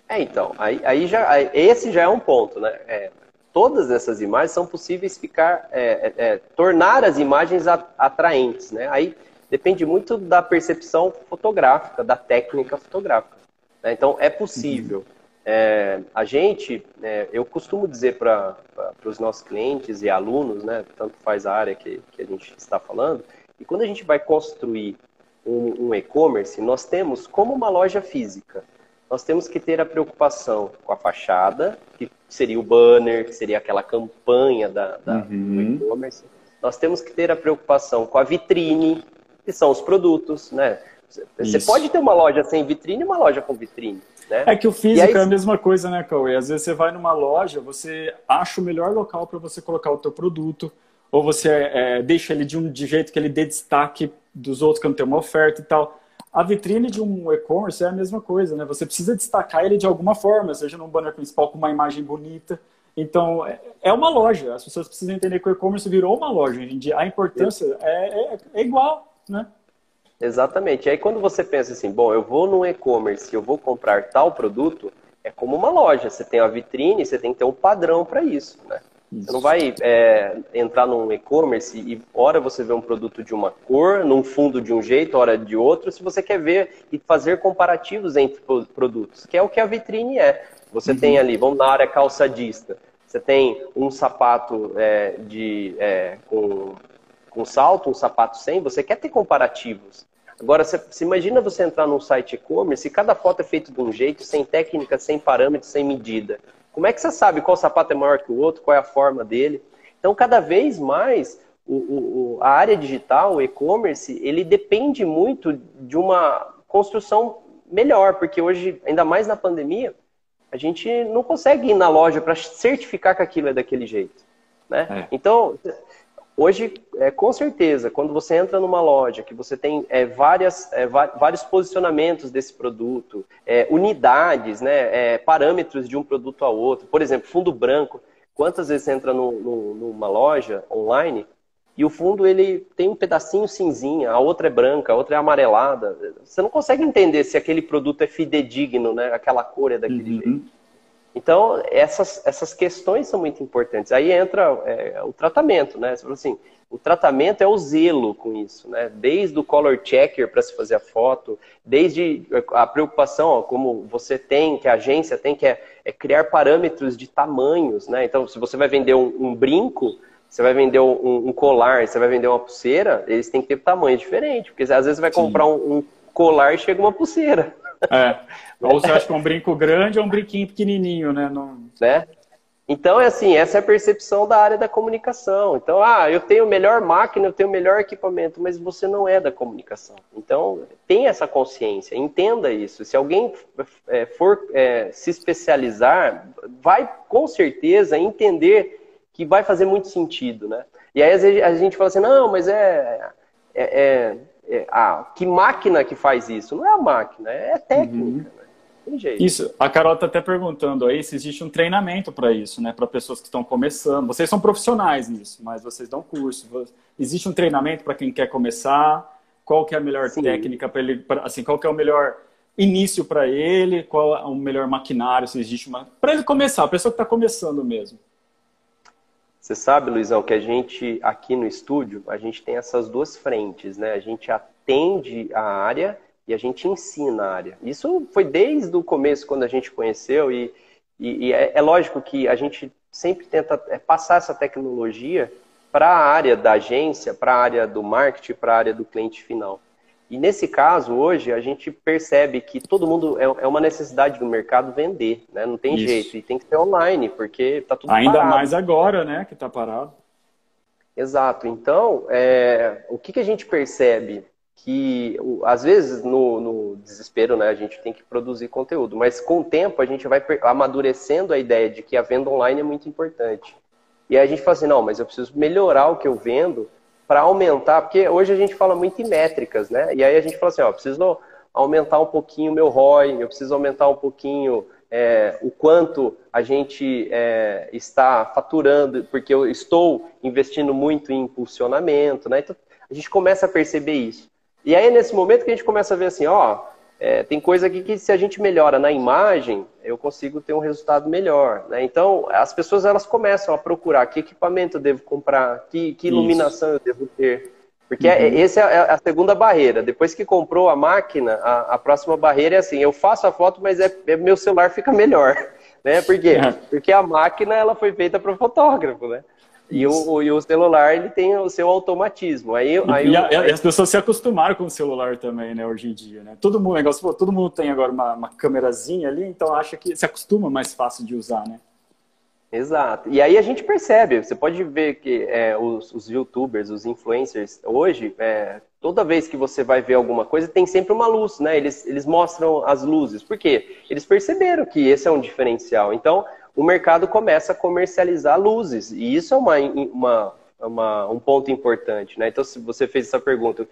É, então, aí, aí já, aí, esse já é um ponto, né? É, todas essas imagens são possíveis ficar, é, é, é tornar as imagens atraentes, né? Aí depende muito da percepção fotográfica, da técnica fotográfica. Né? Então, é possível. Uhum é, a gente, é, eu costumo dizer para os nossos clientes e alunos, né, tanto faz a área que, que a gente está falando, e quando a gente vai construir um, um e-commerce, nós temos como uma loja física, nós temos que ter a preocupação com a fachada, que seria o banner, que seria aquela campanha da, da uhum. do e-commerce. Nós temos que ter a preocupação com a vitrine, que são os produtos, né? Você Isso. pode ter uma loja sem vitrine e uma loja com vitrine. Né? É que o físico aí... é a mesma coisa, né, Cauê? Às vezes você vai numa loja, você acha o melhor local para você colocar o teu produto, ou você é, deixa ele de um de jeito que ele dê destaque dos outros que não tem uma oferta e tal. A vitrine de um e-commerce é a mesma coisa, né? Você precisa destacar ele de alguma forma, seja num banner principal com uma imagem bonita. Então, é, é uma loja. As pessoas precisam entender que o e-commerce virou uma loja. A importância é, é, é igual, né? Exatamente. E aí quando você pensa assim, bom, eu vou no e-commerce, eu vou comprar tal produto, é como uma loja. Você tem uma vitrine, você tem que ter um padrão para isso, né? Você não vai é, entrar num e-commerce e hora você vê um produto de uma cor, num fundo de um jeito, hora de outro, se você quer ver e fazer comparativos entre produtos, que é o que a vitrine é. Você uhum. tem ali, vamos na área calçadista, você tem um sapato é, de, é, com, com salto, um sapato sem, você quer ter comparativos. Agora, você imagina você entrar num site e-commerce e cada foto é feita de um jeito, sem técnica, sem parâmetros, sem medida. Como é que você sabe qual sapato é maior que o outro, qual é a forma dele? Então, cada vez mais, o, o, a área digital, o e-commerce, ele depende muito de uma construção melhor, porque hoje, ainda mais na pandemia, a gente não consegue ir na loja para certificar que aquilo é daquele jeito. Né? É. Então, hoje, é, com certeza, quando você entra numa loja que você tem é, várias, é, vários posicionamentos desse produto, é, unidades, né, é, parâmetros de um produto a outro, por exemplo, fundo branco. Quantas vezes você entra no, no, numa loja online e o fundo ele tem um pedacinho cinzinha, a outra é branca, a outra é amarelada. Você não consegue entender se aquele produto é fidedigno, né? Aquela cor é daquele uhum. jeito. Então, essas, essas questões são muito importantes. Aí entra é, o tratamento, né? Você fala assim, o tratamento é o zelo com isso, né? Desde o color checker para se fazer a foto, desde a preocupação, ó, como você tem, que a agência tem, que é, é, criar parâmetros de tamanhos, né? Então, se você vai vender um, um brinco, você vai vender um, um, colar, você vai vender uma pulseira, eles têm que ter tamanho diferente, porque às vezes você vai comprar um, um, colar e chega uma pulseira. É. Ou você acha que é um brinco grande ou um brinquinho pequenininho, né? Não... né? Então, é assim, essa é a percepção da área da comunicação. Então, ah, eu tenho melhor máquina, eu tenho melhor equipamento, mas você não é da comunicação. Então, tenha essa consciência, entenda isso. Se alguém é, for é, se especializar, vai com certeza entender que vai fazer muito sentido, né? E aí às vezes a gente fala assim, não, mas é, é, é, é ah, que máquina que faz isso? Não é a máquina, é técnica. Uhum. Né? Tem jeito. Isso, a Carol está até perguntando aí se existe um treinamento para isso, né? Para pessoas que estão começando. Vocês são profissionais nisso, mas vocês dão curso. Existe um treinamento para quem quer começar? Qual que é a melhor Sim. técnica para ele? Pra, assim, qual que é o melhor início para ele? Qual é o melhor maquinário? Se existe uma para ele começar, a pessoa que está começando mesmo. Você sabe, Luizão, que a gente aqui no estúdio, a gente tem essas duas frentes, né? A gente atende a área e a gente ensina a área. Isso foi desde o começo, quando a gente conheceu, e, e, e é, é, lógico que a gente sempre tenta é, passar essa tecnologia para a área da agência, para a área do marketing, para a área do cliente final. E nesse caso, hoje, a gente percebe que todo mundo é, é uma necessidade do mercado vender, né? Não tem Isso. jeito. E tem que ser online, porque está tudo Ainda parado. mais agora, né? Que está parado. Exato. Então, é, o que, que a gente percebe? Que às vezes no, no, desespero, né, a gente tem que produzir conteúdo, mas com o tempo a gente vai amadurecendo a ideia de que a venda online é muito importante. E aí a gente fala assim, não, mas eu preciso melhorar o que eu vendo para aumentar, porque hoje a gente fala muito em métricas, né? E aí a gente fala assim, ó, preciso aumentar um pouquinho o meu ROI, eu preciso aumentar um pouquinho é, o quanto a gente é, está faturando, porque eu estou investindo muito em impulsionamento, né? Então a gente começa a perceber isso. E aí é nesse momento que a gente começa a ver assim, ó, é, tem coisa aqui que se a gente melhora na imagem, eu consigo ter um resultado melhor. Né? Então, as pessoas elas começam a procurar que equipamento eu devo comprar, que, que iluminação Isso. eu devo ter. Porque é, uhum. essa é a segunda barreira. Depois que comprou a máquina, a, a próxima barreira é assim, eu faço a foto, mas é, é meu celular fica melhor. Né? Por quê? É. Porque a máquina ela foi feita para o fotógrafo, né? E o, e o celular ele tem o seu automatismo. Aí, e, aí, e, a, aí, as pessoas se acostumaram com o celular também, né, hoje em dia, né? Todo mundo, negócio, todo mundo tem agora uma, uma câmerazinha ali, então acha que se acostuma mais fácil de usar, né? Exato. E aí a gente percebe, você pode ver que é, os, os, youtubers, os influencers, hoje, é, toda vez que você vai ver alguma coisa, tem sempre uma luz, né? Eles, eles mostram as luzes. Por quê? Eles perceberam que esse é um diferencial. Então, o mercado começa a comercializar luzes. E isso é uma, uma, uma um ponto importante. Né? Então, se você fez essa pergunta,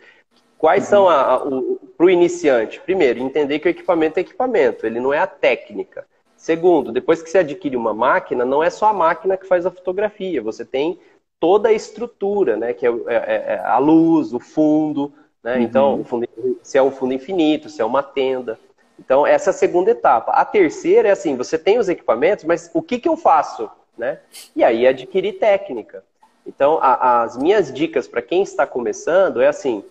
quais uhum. são para o iniciante? Primeiro, entender que o equipamento é equipamento, ele não é a técnica. Segundo, depois que você adquire uma máquina, não é só a máquina que faz a fotografia, você tem toda a estrutura, né? Que é, é, é a luz, o fundo, né? Então, uhum. Então, fundo, se é um fundo infinito, se é uma tenda. Então, essa é a segunda etapa. A terceira é assim, você tem os equipamentos, mas o que, que eu faço? Né? E aí, adquirir técnica. Então, a, as minhas dicas para quem está começando é assim,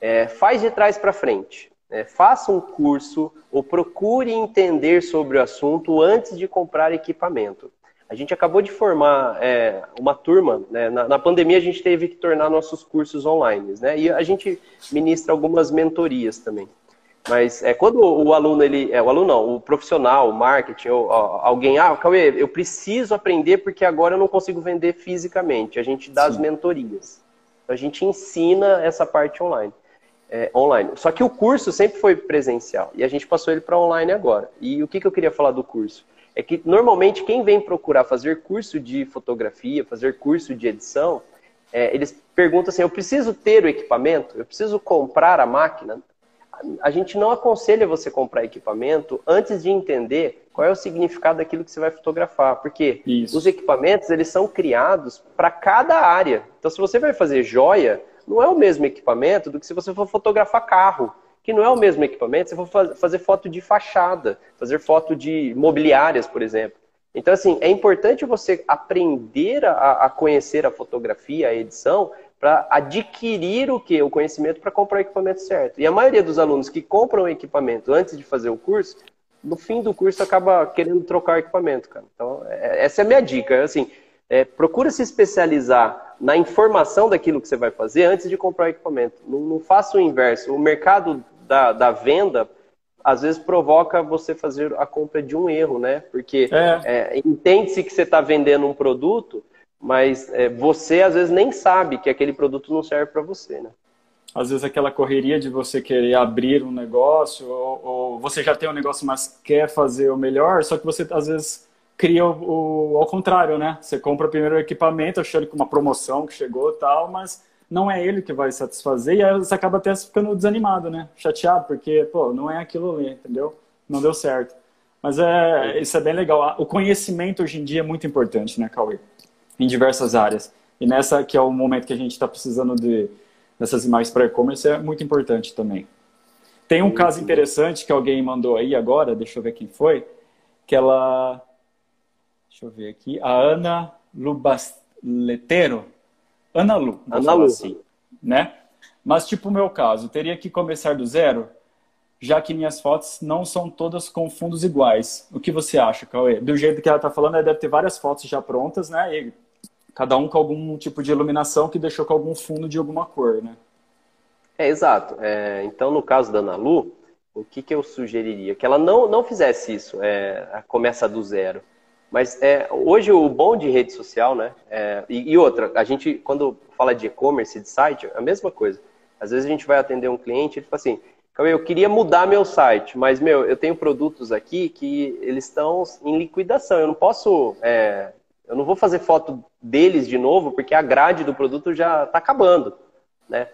é, faz de trás para frente. É, faça um curso ou procure entender sobre o assunto antes de comprar equipamento. A gente acabou de formar é, uma turma, né? na, na, pandemia a gente teve que tornar nossos cursos online, né? E a gente ministra algumas mentorias também. Mas é, quando o aluno, ele, é, o aluno não, o profissional, o marketing, ou, ó, alguém, ah, Cauê, eu preciso aprender porque agora eu não consigo vender fisicamente. A gente dá Sim. as mentorias. Então, a gente ensina essa parte online. É, online. Só que o curso sempre foi presencial e a gente passou ele para online agora. E o que, que eu queria falar do curso? é que normalmente quem vem procurar fazer curso de fotografia, fazer curso de edição, é, eles perguntam assim: eu preciso ter o equipamento? Eu preciso comprar a máquina? A gente não aconselha você comprar equipamento antes de entender qual é o significado daquilo que você vai fotografar, porque Isso. os equipamentos eles são criados para cada área. Então, se você vai fazer joia, não é o mesmo equipamento do que se você for fotografar carro que não é o mesmo equipamento, você for fazer foto de fachada, fazer foto de mobiliárias, por exemplo. Então, assim, é importante você aprender a, a conhecer a fotografia, a edição, para adquirir o que? O conhecimento para comprar o equipamento certo. E a maioria dos alunos que compram o equipamento antes de fazer o curso, no fim do curso acaba querendo trocar o equipamento, cara. Então, é, essa é a minha dica. Assim, é, procura se especializar na informação daquilo que você vai fazer antes de comprar o equipamento. Não, não faça o inverso. O mercado da, da venda, às vezes provoca você fazer a compra de um erro, né? Porque é. é, entende-se que você está vendendo um produto, mas é, você às vezes nem sabe que aquele produto não serve para você, né? Às vezes aquela correria de você querer abrir um negócio, ou, ou, você já tem um negócio, mas quer fazer o melhor, só que você às vezes cria o, o ao contrário, né? Você compra primeiro o equipamento achando que uma promoção que chegou tal, mas não é ele que vai satisfazer, e aí você acaba até ficando desanimado, né? Chateado, porque, pô, não é aquilo ali, entendeu? Não deu certo. Mas é, isso é bem legal. O conhecimento hoje em dia é muito importante, né, Cauê? Em diversas áreas. E nessa que é o momento que a gente está precisando de dessas imagens para e-commerce é muito importante também. Tem um caso interessante que alguém mandou aí agora, deixa eu ver quem foi, que ela, deixa eu ver aqui, a Ana Lubasletero, Ana Lu. Ana Lu. Assim, né? Mas, tipo o meu caso, teria que começar do zero, já que minhas fotos não são todas com fundos iguais. O que você acha, Cauê? Do jeito que ela está falando, ela deve ter várias fotos já prontas, né? E cada um com algum tipo de iluminação que deixou com algum fundo de alguma cor, né? É, exato. É, então, no caso da Ana Lu, o que, que eu sugeriria? Que ela não, não fizesse isso, é, começa do zero. Mas é, hoje o bom de rede social, né? É, e, e, outra, a gente, quando fala de e-commerce, de site, é a mesma coisa. Às vezes a gente vai atender um cliente e ele fala assim, eu queria mudar meu site, mas, meu, eu tenho produtos aqui que eles estão em liquidação. Eu não posso... É, eu não vou fazer foto deles de novo, porque a grade do produto já está acabando, né?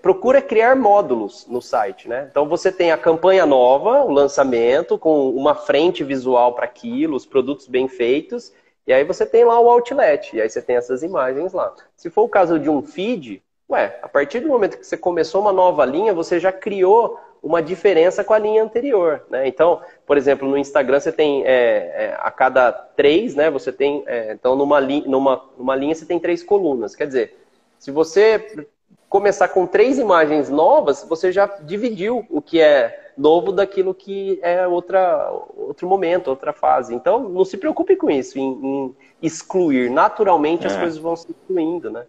Procura criar módulos no site, né? Então você tem a campanha nova, o lançamento, com uma frente visual para aquilo, os produtos bem feitos, e aí você tem lá o outlet, e aí você tem essas imagens lá. Se for o caso de um feed, ué, a partir do momento que você começou uma nova linha, você já criou uma diferença com a linha anterior, né? Então, por exemplo, no Instagram você tem é, é, a cada três, né? Você tem, é, então numa, li numa, numa linha você tem três colunas. Quer dizer, se você começar com três imagens novas, você já dividiu o que é novo daquilo que é outra, outro momento, outra fase. Então, não se preocupe com isso, em, em excluir. Naturalmente, é. as coisas vão se excluindo, né?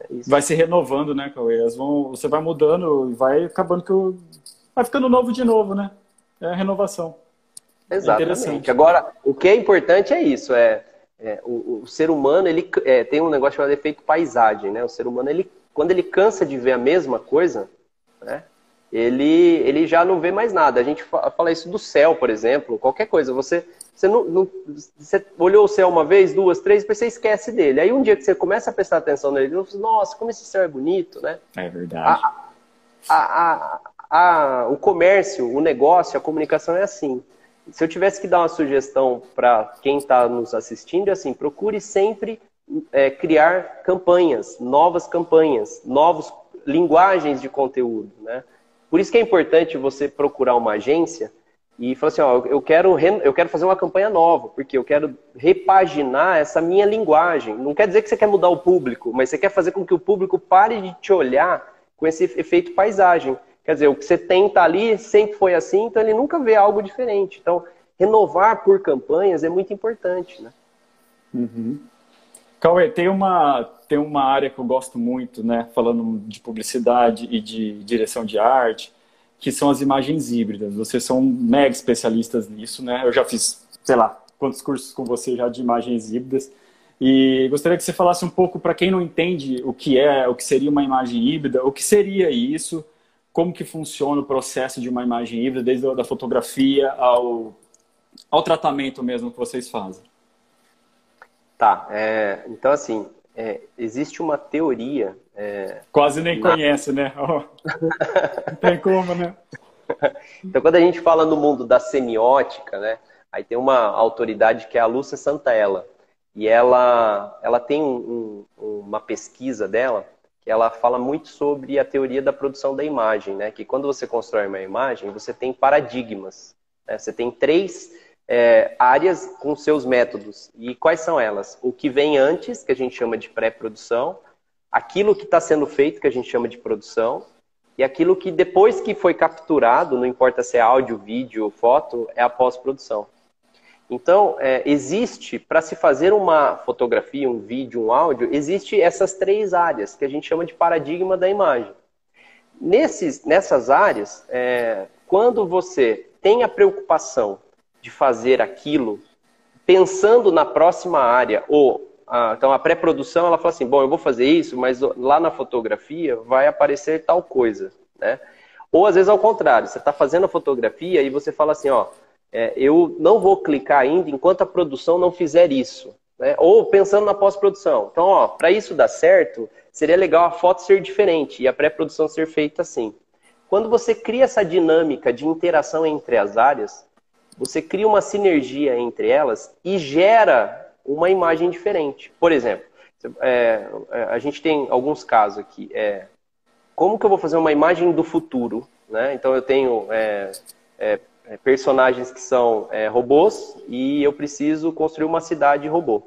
É vai se renovando, né, Cauê? Elas vão, você vai mudando e vai acabando que o... vai ficando novo de novo, né? É a renovação. É Exatamente. É Agora, o que é importante é isso, é, é o, o, ser humano ele é, tem um negócio chamado efeito paisagem, né? O ser humano ele quando ele cansa de ver a mesma coisa, né, ele, ele já não vê mais nada. A gente fala isso do céu, por exemplo, qualquer coisa. Você, você, não, não, você olhou o céu uma vez, duas, três, depois você esquece dele. Aí um dia que você começa a prestar atenção nele, você fala, nossa, como esse céu é bonito, né? É verdade. A, a, a, o comércio, o negócio, a comunicação é assim. Se eu tivesse que dar uma sugestão para quem está nos assistindo, é assim, procure sempre é, criar campanhas, novas campanhas, novas linguagens de conteúdo, né? Por isso que é importante você procurar uma agência e falar assim, ó, eu quero, eu quero fazer uma campanha nova, porque eu quero repaginar essa minha linguagem. Não quer dizer que você quer mudar o público, mas você quer fazer com que o público pare de te olhar com esse efeito paisagem. Quer dizer, o que você tenta ali sempre foi assim, então ele nunca vê algo diferente. Então, renovar por campanhas é muito importante, né? Uhum. Cauê, tem uma, tem uma área que eu gosto muito, né, falando de publicidade e de direção de arte, que são as imagens híbridas. Vocês são mega especialistas nisso, né? Eu já fiz, sei lá, quantos cursos com você já de imagens híbridas. E gostaria que você falasse um pouco para quem não entende o que é, o que seria uma imagem híbrida, o que seria isso, como que funciona o processo de uma imagem híbrida, desde a da fotografia ao, ao tratamento mesmo que vocês fazem. Tá, é, então assim, é, existe uma teoria. É, Quase nem na... conhece, né? Oh. Não tem como, né? Então, quando a gente fala no mundo da semiótica, né? Aí tem uma autoridade que é a Lúcia Santaella. E ela, ela tem um, um, uma pesquisa dela que ela fala muito sobre a teoria da produção da imagem, né? Que quando você constrói uma imagem, você tem paradigmas. Né? Você tem três é, áreas com seus métodos. E quais são elas? O que vem antes, que a gente chama de pré-produção, aquilo que está sendo feito, que a gente chama de produção, e aquilo que depois que foi capturado, não importa se é áudio, vídeo, foto, é a pós-produção. Então, é, existe, para se fazer uma fotografia, um vídeo, um áudio, existe essas três áreas, que a gente chama de paradigma da imagem. Nesses, nessas áreas, é, quando você tem a preocupação de fazer aquilo, pensando na próxima área, ou então a pré-produção, ela fala assim, bom, eu vou fazer isso, mas lá na fotografia vai aparecer tal coisa, né? Ou às vezes ao contrário, você está fazendo a fotografia e você fala assim, ó, é, eu não vou clicar ainda enquanto a produção não fizer isso. Né? Ou pensando na pós-produção. Então, ó, para isso dar certo, seria legal a foto ser diferente e a pré-produção ser feita assim. Quando você cria essa dinâmica de interação entre as áreas, você cria uma sinergia entre elas e gera uma imagem diferente. Por exemplo, é, é, a gente tem alguns casos aqui. É, como que eu vou fazer uma imagem do futuro? Né? Então eu tenho é, é é, personagens que são robôs e eu preciso construir uma cidade robô.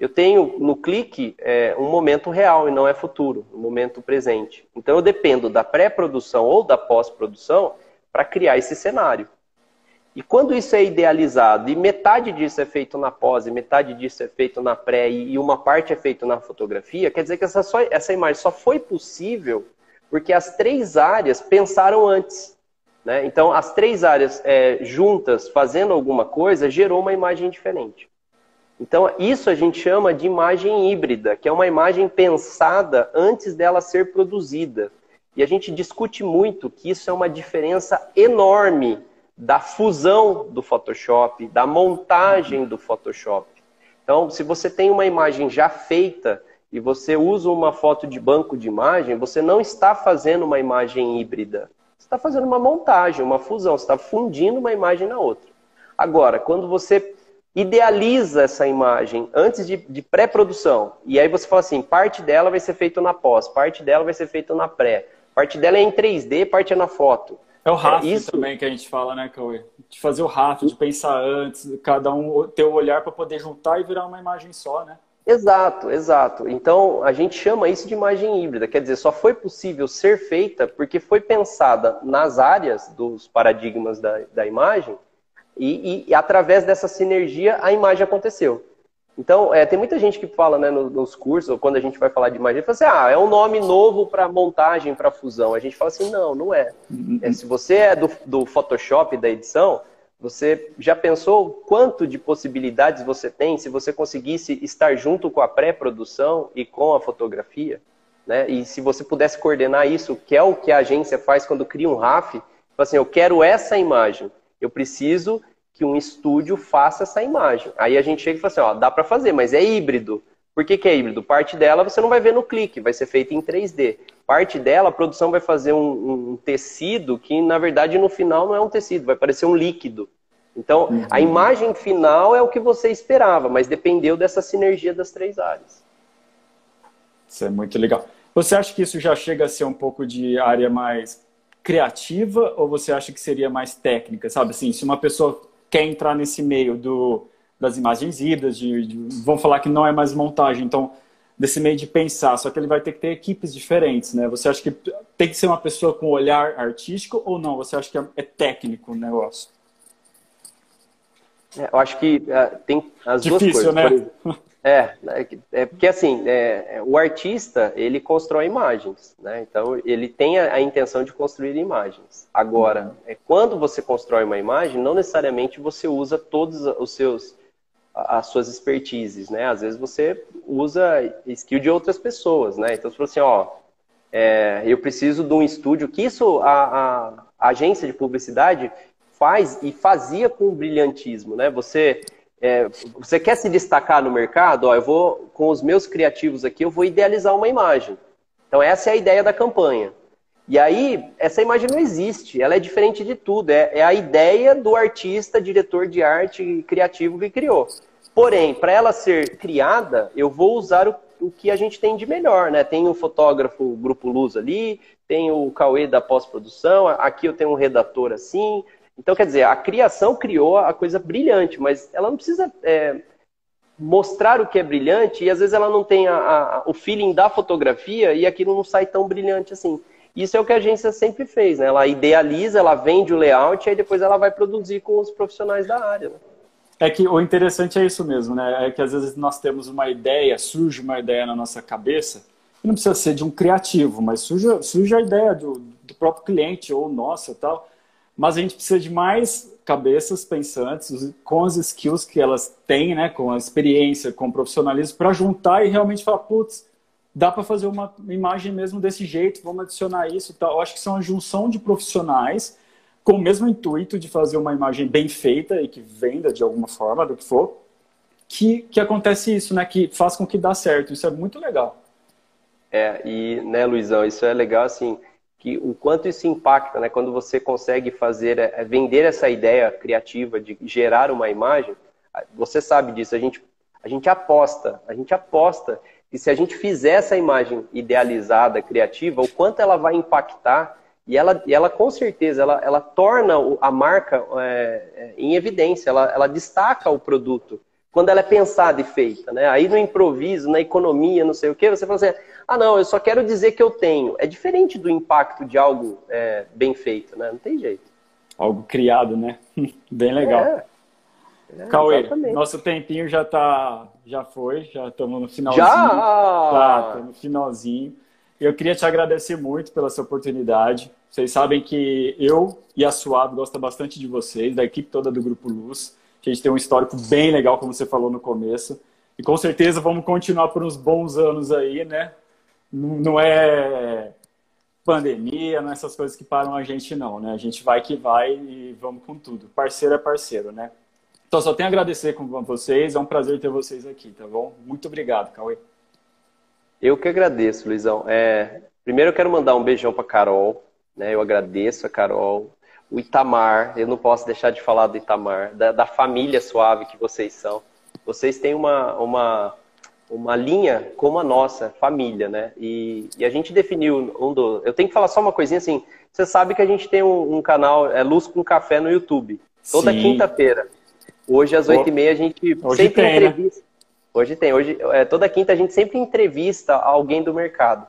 Eu tenho no clique um momento real e não é futuro, um momento presente. Então eu dependo da pré-produção ou da pós-produção para criar esse cenário. E quando isso é idealizado e metade disso é feito na pós e metade disso é feito na pré e uma parte é feito na fotografia, quer dizer que essa, só, essa imagem só foi possível porque as três áreas pensaram antes. Né? Então, as três áreas é, juntas fazendo alguma coisa gerou uma imagem diferente. Então, isso a gente chama de imagem híbrida, que é uma imagem pensada antes dela ser produzida. E a gente discute muito que isso é uma diferença enorme da fusão do Photoshop, da montagem do Photoshop. Então, se você tem uma imagem já feita e você usa uma foto de banco de imagem, você não está fazendo uma imagem híbrida está fazendo uma montagem, uma fusão, você está fundindo uma imagem na outra. Agora, quando você idealiza essa imagem antes de, de pré-produção, e aí você fala assim, parte dela vai ser feita na pós, parte dela vai ser feita na pré, parte dela é em 3D, parte é na foto. É o RAF é isso... também que a gente fala, né, Cauê? De fazer o RAF, de pensar antes, cada um ter o olhar para poder juntar e virar uma imagem só, né? Exato, exato. Então a gente chama isso de imagem híbrida, quer dizer, só foi possível ser feita porque foi pensada nas áreas dos paradigmas da, da imagem e, e, e através dessa sinergia a imagem aconteceu. Então, é, tem muita gente que fala né, nos, cursos, ou quando a gente vai falar de imagem, fala assim, ah, é um nome novo para montagem, para fusão. A gente fala assim, não, não é. É se você é do, do Photoshop, da edição, você já pensou quanto de possibilidades você tem se você conseguisse estar junto com a pré-produção e com a fotografia? Né? E se você pudesse coordenar isso, que é o que a agência faz quando cria um RAF, assim, eu quero essa imagem, eu preciso que um estúdio faça essa imagem. Aí a gente chega e fala assim, ó, dá para fazer, mas é híbrido. Por que, que, é híbrido? Parte dela você não vai ver no clique, vai ser feita em 3D. Parte dela, a produção vai fazer um, um, tecido que, na verdade, no final não é um tecido, vai parecer um líquido. Então, uhum. a imagem final é o que você esperava, mas dependeu dessa sinergia das três áreas. Isso é muito legal. Você acha que isso já chega a ser um pouco de área mais criativa ou você acha que seria mais técnica? Sabe assim, se uma pessoa quer entrar nesse meio do das imagens híbridas, de, de, vão falar que não é mais montagem, então desse meio de pensar, só que ele vai ter que ter equipes diferentes, né? Você acha que tem que ser uma pessoa com olhar artístico ou não? Você acha que é, é técnico o negócio? É, eu acho que uh, tem as Difícil, duas coisas. Né? É, é, é porque assim, é, o artista, ele constrói imagens, né? Então, ele tem a, a intenção de construir imagens. Agora, é, quando você constrói uma imagem, não necessariamente você usa todos os seus as suas expertises, né? Às vezes você usa skill de outras pessoas, né? Então, você fala assim, ó, é, eu preciso de um estúdio, que isso a, a, a agência de publicidade faz e fazia com brilhantismo, né? Você é, você quer se destacar no mercado? Ó, eu vou, com os meus criativos aqui, eu vou idealizar uma imagem. Então, essa é a ideia da campanha. E aí, essa imagem não existe, ela é diferente de tudo. É, é a ideia do artista, diretor de arte criativo que criou. Porém, para ela ser criada, eu vou usar o, o, que a gente tem de melhor, né? Tem o fotógrafo Grupo Luz ali, tem o Cauê da pós-produção, aqui eu tenho um redator assim, então, quer dizer, a criação criou a coisa brilhante, mas ela não precisa é, mostrar o que é brilhante e às vezes ela não tem a, a, o feeling da fotografia e aquilo não sai tão brilhante assim. Isso é o que a agência sempre fez, né? Ela idealiza, ela vende o layout e aí depois ela vai produzir com os profissionais da área. Né? É que o interessante é isso mesmo, né? É que às vezes nós temos uma ideia, surge uma ideia na nossa cabeça, e não precisa ser de um criativo, mas surge, surge a ideia do, do próprio cliente ou nossa tal. Mas a gente precisa de mais cabeças pensantes com as skills que elas têm, né, com a experiência, com o profissionalismo, para juntar e realmente falar, putz, dá para fazer uma imagem mesmo desse jeito, vamos adicionar isso e tal. Eu acho que são uma junção de profissionais com o mesmo intuito de fazer uma imagem bem feita e que venda de alguma forma, do que for, que, que acontece isso, né, que faz com que dá certo. Isso é muito legal. É, e, né, Luizão, isso é legal, assim, que o quanto isso impacta, né? Quando você consegue fazer, é, vender essa ideia criativa de gerar uma imagem, você sabe disso. A gente, a gente aposta, a gente aposta que se a gente fizer essa imagem idealizada, criativa, o quanto ela vai impactar e ela, e ela com certeza, ela, ela torna a marca é, é, em evidência, ela, ela destaca o produto quando ela é pensada e feita, né? Aí no improviso, na economia, não sei o quê, você fala assim, ah, não, eu só quero dizer que eu tenho. É diferente do impacto de algo é, bem feito, né? Não tem jeito. Algo criado, né? bem legal. É. É, Cauê, exatamente. nosso tempinho já tá, já foi, já estamos no finalzinho. Já? Tá, tá no finalzinho. Eu queria te agradecer muito pela sua oportunidade. Vocês sabem que eu e a Suave gosta bastante de vocês, da equipe toda do Grupo Luz que a gente tem um histórico bem legal, como você falou no começo. E com certeza vamos continuar por uns bons anos aí, né? Não é pandemia, não é essas coisas que param a gente, não, né? A gente vai que vai e vamos com tudo. Parceiro é parceiro, né? Então, só tenho a agradecer com vocês. É um prazer ter vocês aqui, tá bom? Muito obrigado, Cauê. Eu que agradeço, Luizão. É, primeiro eu quero mandar um beijão para Carol. Né? Eu agradeço a Carol o Itamar, eu não posso deixar de falar do Itamar, da, da família suave que vocês são. Vocês têm uma, uma, uma linha como a nossa, família, né? E, e a gente definiu um do. Eu tenho que falar só uma coisinha assim. Você sabe que a gente tem um, um canal, é Luz com Café no YouTube. Toda quinta-feira. Hoje, às oito e meia, a gente hoje sempre tem, né? entrevista. Né? Hoje tem. Hoje, é, toda quinta a gente sempre entrevista alguém do mercado.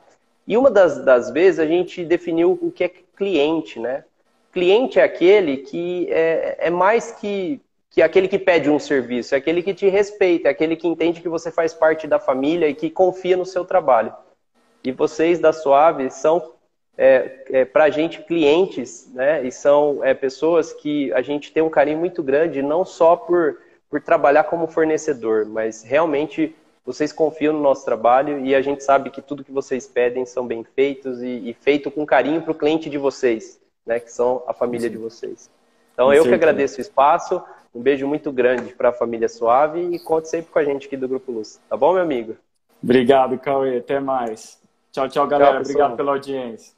E uma das, das vezes a gente definiu o que é cliente, né? Cliente é aquele que é, é mais que, que aquele que pede um serviço, é aquele que te respeita, é aquele que entende que você faz parte da família e que confia no seu trabalho. E vocês da Suave são, é, é, para a gente, clientes, né? E são é, pessoas que a gente tem um carinho muito grande, não só por, por trabalhar como fornecedor, mas realmente vocês confiam no nosso trabalho e a gente sabe que tudo que vocês pedem são bem feitos e, e feito com carinho para o cliente de vocês né, que são a família de vocês. Então, eu que agradeço o espaço, um beijo muito grande para a família Suave e conte sempre com a gente aqui do Grupo Luz. Tá bom, meu amigo? Obrigado, Cauê. Até mais. Tchau, tchau, galera. Tchau, Obrigado pela audiência.